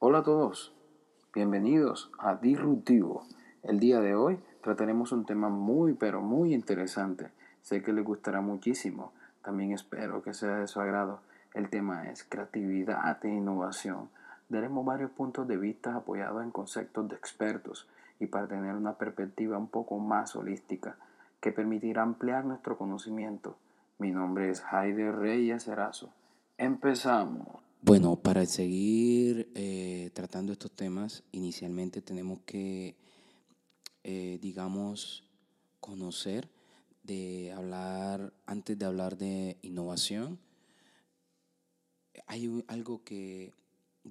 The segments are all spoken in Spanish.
Hola a todos, bienvenidos a Disruptivo. El día de hoy trataremos un tema muy pero muy interesante. Sé que les gustará muchísimo. También espero que sea de su agrado. El tema es creatividad e innovación. Daremos varios puntos de vista apoyados en conceptos de expertos y para tener una perspectiva un poco más holística que permitirá ampliar nuestro conocimiento. Mi nombre es Jaide Reyes Erazo. Empezamos. Bueno, para seguir eh, tratando estos temas, inicialmente tenemos que, eh, digamos, conocer, de hablar, antes de hablar de innovación, hay algo que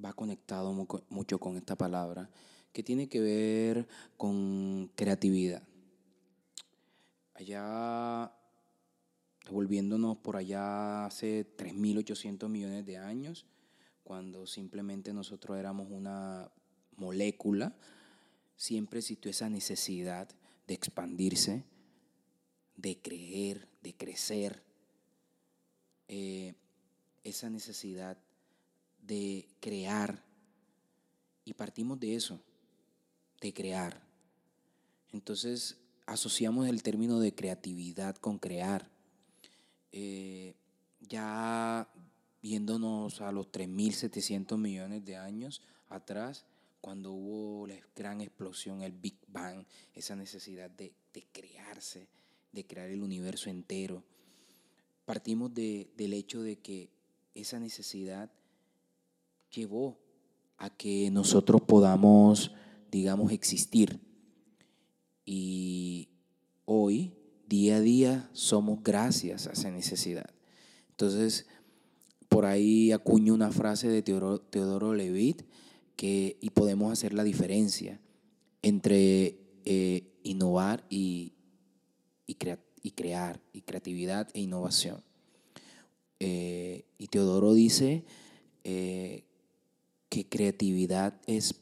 va conectado mucho con esta palabra, que tiene que ver con creatividad. Allá, volviéndonos por allá hace 3.800 millones de años, cuando simplemente nosotros éramos una molécula, siempre existió esa necesidad de expandirse, de creer, de crecer, eh, esa necesidad de crear. Y partimos de eso, de crear. Entonces asociamos el término de creatividad con crear. Eh, ya viéndonos a los 3.700 millones de años atrás, cuando hubo la gran explosión, el Big Bang, esa necesidad de, crearse, de crear el universo entero. Partimos del hecho de que esa necesidad llevó a que nosotros podamos, digamos, existir. Y hoy, día a día, somos gracias a esa necesidad. Entonces, por ahí acuño una frase de Teodoro, Levitt que, y podemos hacer la diferencia entre eh, innovar y, y, crear, y creatividad e innovación. Eh, y Teodoro dice eh, que creatividad es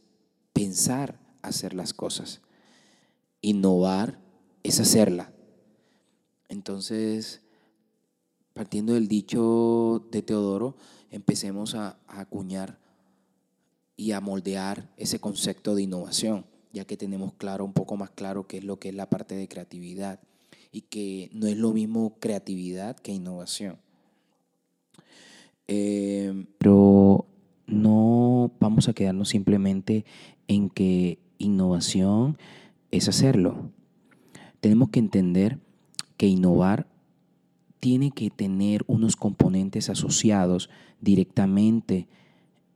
pensar hacer las cosas. Innovar es hacerla. Entonces, partiendo del dicho de Teodoro, empecemos a, acuñar y a moldear ese concepto de innovación, ya que tenemos claro, un poco más claro qué es lo que es la parte de creatividad y que no es lo mismo creatividad que innovación. Eh, pero no vamos a quedarnos simplemente en que innovación es hacerlo. Tenemos que entender que innovar tiene que tener unos componentes asociados directamente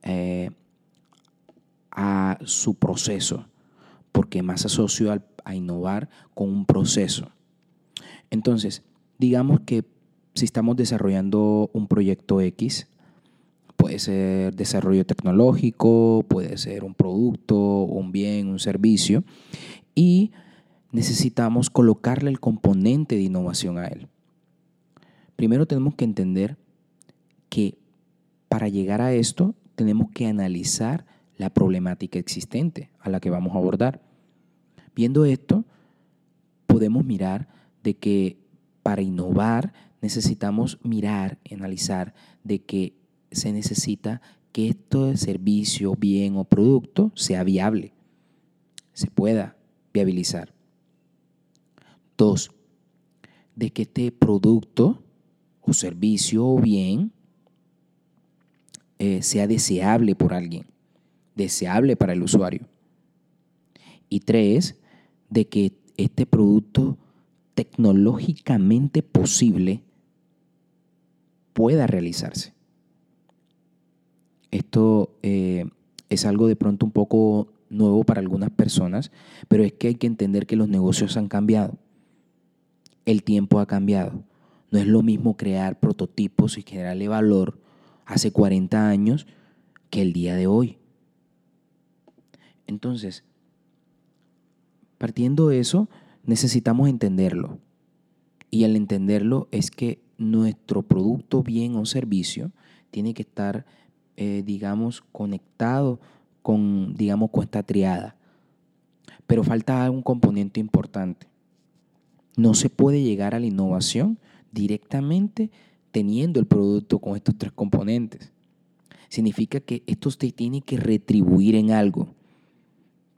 eh, a su proceso, porque más asocio a innovar con un proceso. Entonces, digamos que si estamos desarrollando un proyecto X, puede ser desarrollo tecnológico, puede ser un producto, un bien, un servicio, y necesitamos colocarle el componente de innovación a él. Primero tenemos que entender que para llegar a esto tenemos que analizar la problemática existente a la que vamos a abordar. Viendo esto, podemos mirar de que para innovar necesitamos mirar, analizar de que se necesita que este servicio, bien o producto sea viable, se pueda viabilizar. Dos, de que este producto servicio o bien eh, sea deseable por alguien, deseable para el usuario. Y tres, de que este producto tecnológicamente posible pueda realizarse. Esto eh, es algo de pronto un poco nuevo para algunas personas, pero es que hay que entender que los negocios han cambiado. El tiempo ha cambiado. No es lo mismo crear prototipos y generarle valor hace 40 años que el día de hoy. Entonces, partiendo de eso, necesitamos entenderlo. Y al entenderlo es que nuestro producto, bien o servicio tiene que estar, eh, digamos, conectado con, digamos, con esta triada. Pero falta un componente importante. No se puede llegar a la innovación directamente teniendo el producto con estos tres componentes. significa que esto te tiene que retribuir en algo.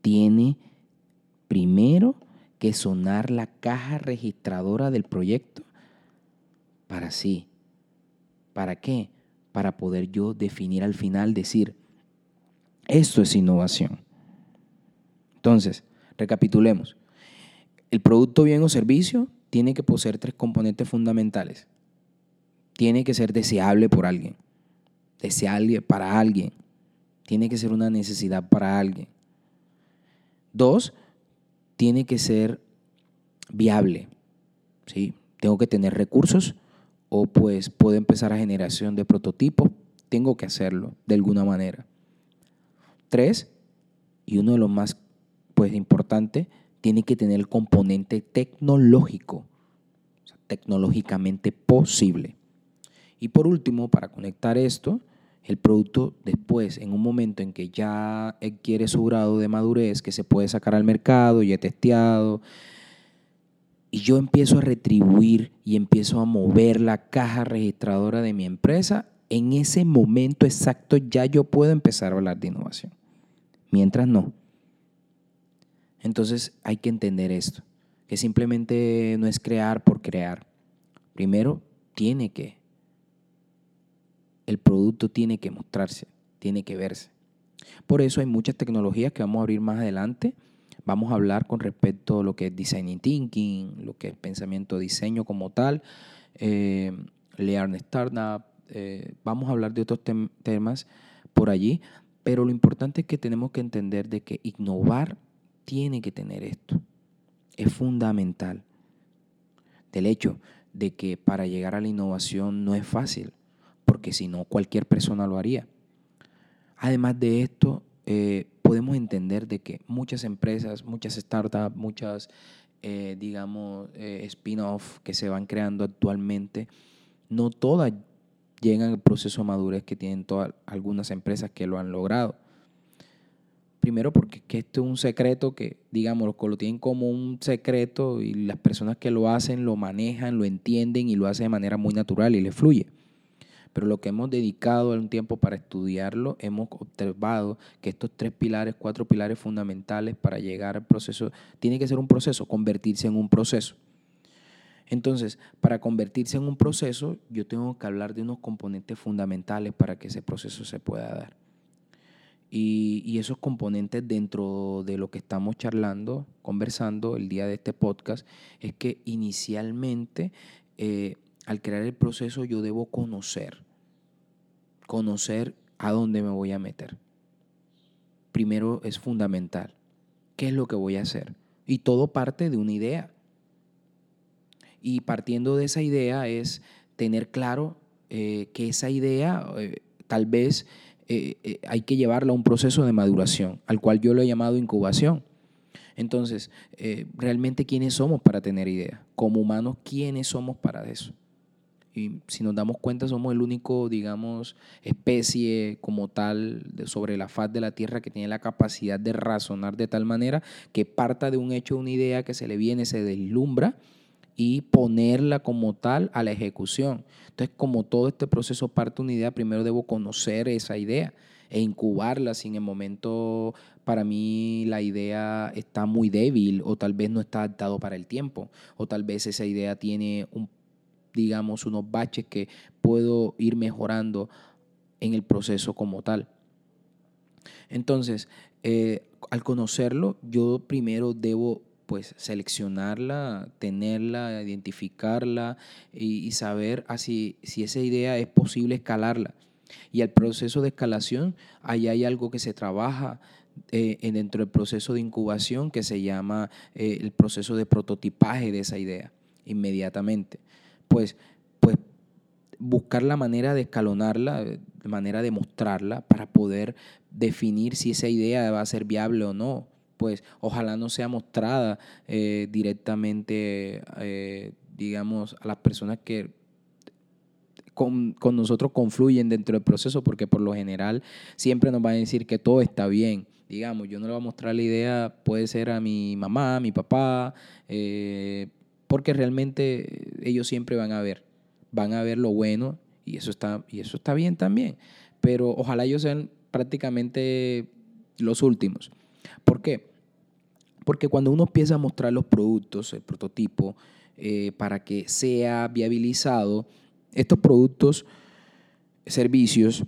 Tiene primero que sonar la caja registradora del proyecto para sí. ¿Para qué? Para poder yo definir al final, decir, esto es innovación. Entonces, recapitulemos. El producto, bien o servicio tiene que poseer tres componentes fundamentales. Tiene que ser deseable por alguien, deseable para alguien. Tiene que ser una necesidad para alguien. Dos, tiene que ser viable. ¿sí? Tengo que tener recursos o pues puedo empezar a generación de prototipos. Tengo que hacerlo de alguna manera. Tres, y uno de los más pues importantes, tiene que tener el componente tecnológico, tecnológicamente posible. Y por último, para conectar esto, el producto después, en un momento en que ya adquiere su grado de madurez, que se puede sacar al mercado, ya testeado, y yo empiezo a retribuir y empiezo a mover la caja registradora de mi empresa, en ese momento exacto ya yo puedo empezar a hablar de innovación. Mientras no. Entonces hay que entender esto, que simplemente no es crear por crear. Primero, tiene que. El producto tiene que mostrarse, tiene que verse. Por eso hay muchas tecnologías que vamos a abrir más adelante. Vamos a hablar con respecto a lo que es design thinking, lo que es pensamiento diseño como tal, eh, Learn Startup. Eh, vamos a hablar de otros temas por allí, pero lo importante es que tenemos que entender de que innovar tiene que tener esto. Es fundamental. Del hecho de que para llegar a la innovación no es fácil, porque si no cualquier persona lo haría. Además de esto, eh, podemos entender de que muchas empresas, muchas startups, muchas, eh, digamos, eh, spin-off que se van creando actualmente, no todas llegan al proceso de madurez que tienen todas algunas empresas que lo han logrado. Primero porque que esto es un secreto que, digamos, lo tienen como un secreto y las personas que lo hacen lo manejan, lo entienden y lo hacen de manera muy natural y les fluye. Pero lo que hemos dedicado un tiempo para estudiarlo, hemos observado que estos tres pilares, cuatro pilares fundamentales para llegar al proceso, tiene que ser un proceso, convertirse en un proceso. Entonces, para convertirse en un proceso, yo tengo que hablar de unos componentes fundamentales para que ese proceso se pueda dar. Y, esos componentes dentro de lo que estamos charlando, conversando el día de este podcast, es que inicialmente eh, al crear el proceso yo debo conocer, conocer a dónde me voy a meter. Primero es fundamental. ¿Qué es lo que voy a hacer? Y todo parte de una idea. Y partiendo de esa idea es tener claro eh, que esa idea eh, tal vez eh, eh, hay que llevarla a un proceso de maduración, al cual yo lo he llamado incubación. Entonces, eh, realmente, ¿quiénes somos para tener ideas? Como humanos, ¿quiénes somos para eso? Y si nos damos cuenta, somos el único, digamos, especie como tal sobre la faz de la Tierra que tiene la capacidad de razonar de tal manera que parta de un hecho, una idea que se le viene, se deslumbra y ponerla como tal a la ejecución. Entonces, como todo este proceso parte de una idea, primero debo conocer esa idea e incubarla si en el momento para mí la idea está muy débil o tal vez no está adaptado para el tiempo o tal vez esa idea tiene un digamos unos baches que puedo ir mejorando en el proceso como tal. Entonces, eh, al conocerlo, yo primero debo pues seleccionarla, tenerla, identificarla y, saber así, si esa idea es posible escalarla. Y el proceso de escalación, ahí hay algo que se trabaja eh, dentro del proceso de incubación que se llama eh, el proceso de prototipaje de esa idea inmediatamente. Pues, pues buscar la manera de escalonarla, de manera de mostrarla para poder definir si esa idea va a ser viable o no pues ojalá no sea mostrada eh, directamente, eh, digamos, a las personas que con, nosotros confluyen dentro del proceso, porque por lo general siempre nos van a decir que todo está bien. Digamos, yo no le voy a mostrar la idea, puede ser a mi mamá, a mi papá, eh, porque realmente ellos siempre van a ver, van a ver lo bueno y eso está, y eso está bien también. pero ojalá ellos sean prácticamente los últimos. ¿Por qué? Porque cuando uno empieza a mostrar los productos, el prototipo, eh, para que sea viabilizado, estos productos, servicios,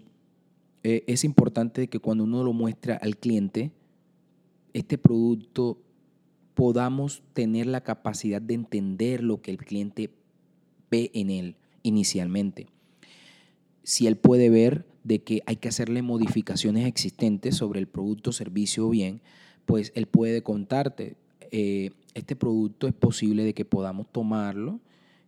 eh, es importante que cuando uno lo muestra al cliente, este producto podamos tener la capacidad de entender lo que el cliente ve en él inicialmente. Si él puede ver de que hay que hacerle modificaciones existentes sobre el producto, servicio o bien, pues él puede contarte, eh, este producto es posible de que podamos tomarlo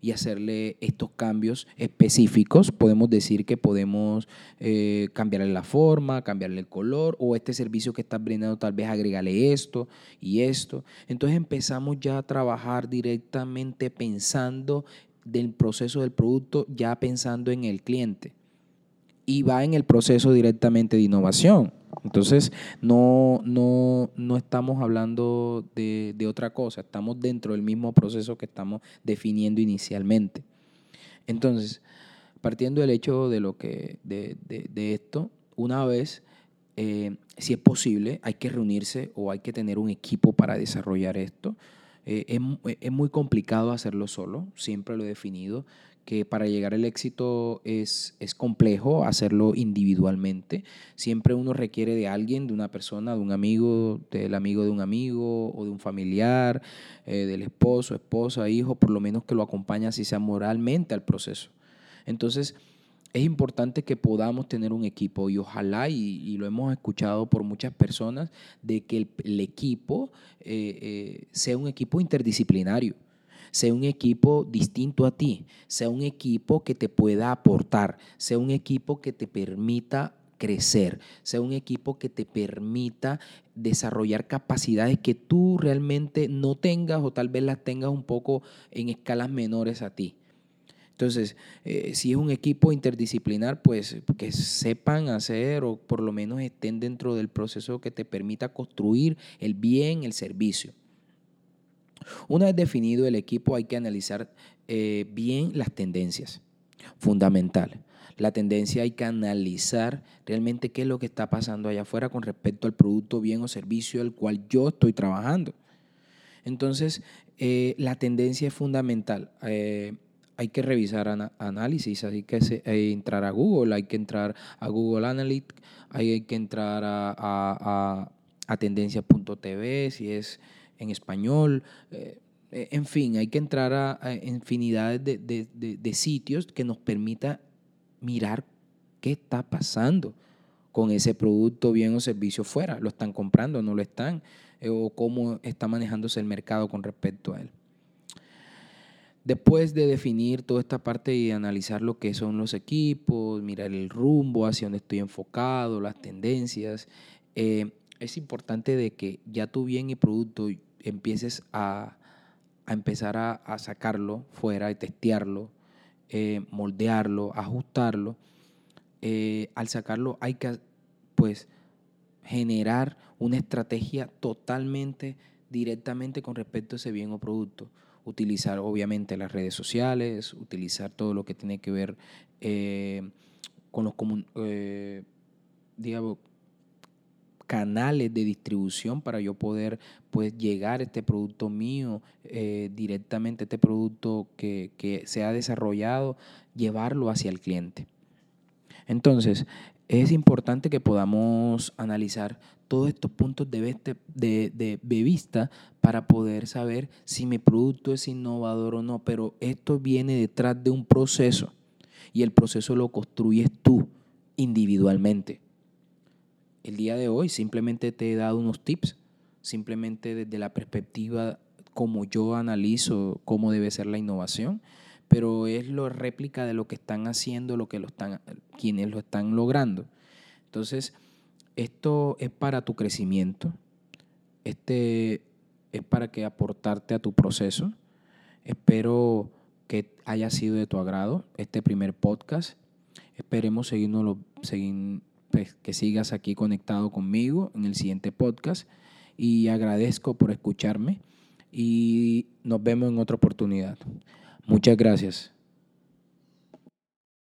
y hacerle estos cambios específicos. Podemos decir que podemos eh, cambiarle la forma, cambiarle el color o este servicio que estás brindando tal vez agregarle esto y esto. Entonces empezamos ya a trabajar directamente pensando del proceso del producto, ya pensando en el cliente y va en el proceso directamente de innovación. Entonces, no, no, no estamos hablando de, de, otra cosa, estamos dentro del mismo proceso que estamos definiendo inicialmente. Entonces, partiendo del hecho de, lo que, de, de esto, una vez, eh, si es posible, hay que reunirse o hay que tener un equipo para desarrollar esto. Eh, es, es, muy complicado hacerlo solo, siempre lo he definido que para llegar al éxito es, es, complejo hacerlo individualmente. Siempre uno requiere de alguien, de una persona, de un amigo, del amigo de un amigo o de un familiar, eh, del esposo, esposa, hijo, por lo menos que lo acompañe así sea moralmente al proceso. Entonces, es importante que podamos tener un equipo y ojalá, y, lo hemos escuchado por muchas personas, de que el, equipo eh, eh, sea un equipo interdisciplinario sea un equipo distinto a ti, sea un equipo que te pueda aportar, sea un equipo que te permita crecer, sea un equipo que te permita desarrollar capacidades que tú realmente no tengas o tal vez las tengas un poco en escalas menores a ti. Entonces, eh, si es un equipo interdisciplinar, pues que sepan hacer o por lo menos estén dentro del proceso que te permita construir el bien, el servicio. Una vez definido el equipo hay que analizar eh, bien las tendencias, fundamental. La tendencia hay que analizar realmente qué es lo que está pasando allá afuera con respecto al producto, bien o servicio al cual yo estoy trabajando. Entonces, eh, la tendencia es fundamental. Eh, hay que revisar análisis, hay que entrar a Google, hay que entrar a Google Analytics, hay que entrar a, a, si es en español. Eh, eh, en fin, hay que entrar a, infinidades de, sitios que nos permita mirar qué está pasando con ese producto, bien o servicio fuera. ¿Lo están comprando? ¿No lo están? Eh, ¿O cómo está manejándose el mercado con respecto a él? Después de definir toda esta parte y analizar lo que son los equipos, mirar el rumbo, hacia dónde estoy enfocado, las tendencias, es importante de que ya tu bien y producto empieces a, empezar a, sacarlo fuera y testearlo, eh, moldearlo, ajustarlo. Eh, al sacarlo hay que pues generar una estrategia totalmente directamente con respecto a ese bien o producto. Utilizar obviamente las redes sociales, utilizar todo lo que tiene que ver eh, con los digamos, canales de distribución para yo poder pues llegar este producto mío eh, directamente, este producto que, que se ha desarrollado, llevarlo hacia el cliente. Entonces, es importante que podamos analizar todos estos puntos de, de, de, vista para poder saber si mi producto es innovador o no, pero esto viene detrás de un proceso y el proceso lo construyes tú individualmente el día de hoy simplemente te he dado unos tips, simplemente desde la perspectiva como yo analizo cómo debe ser la innovación, pero es la réplica de lo que están haciendo, lo que lo están, quienes lo están logrando. Entonces, esto es para tu crecimiento, este es para que aportarte a tu proceso. Espero que haya sido de tu agrado este primer podcast. Esperemos seguirnos, seguir, que sigas aquí conectado conmigo en el siguiente podcast y agradezco por escucharme y nos vemos en otra oportunidad. Muchas gracias.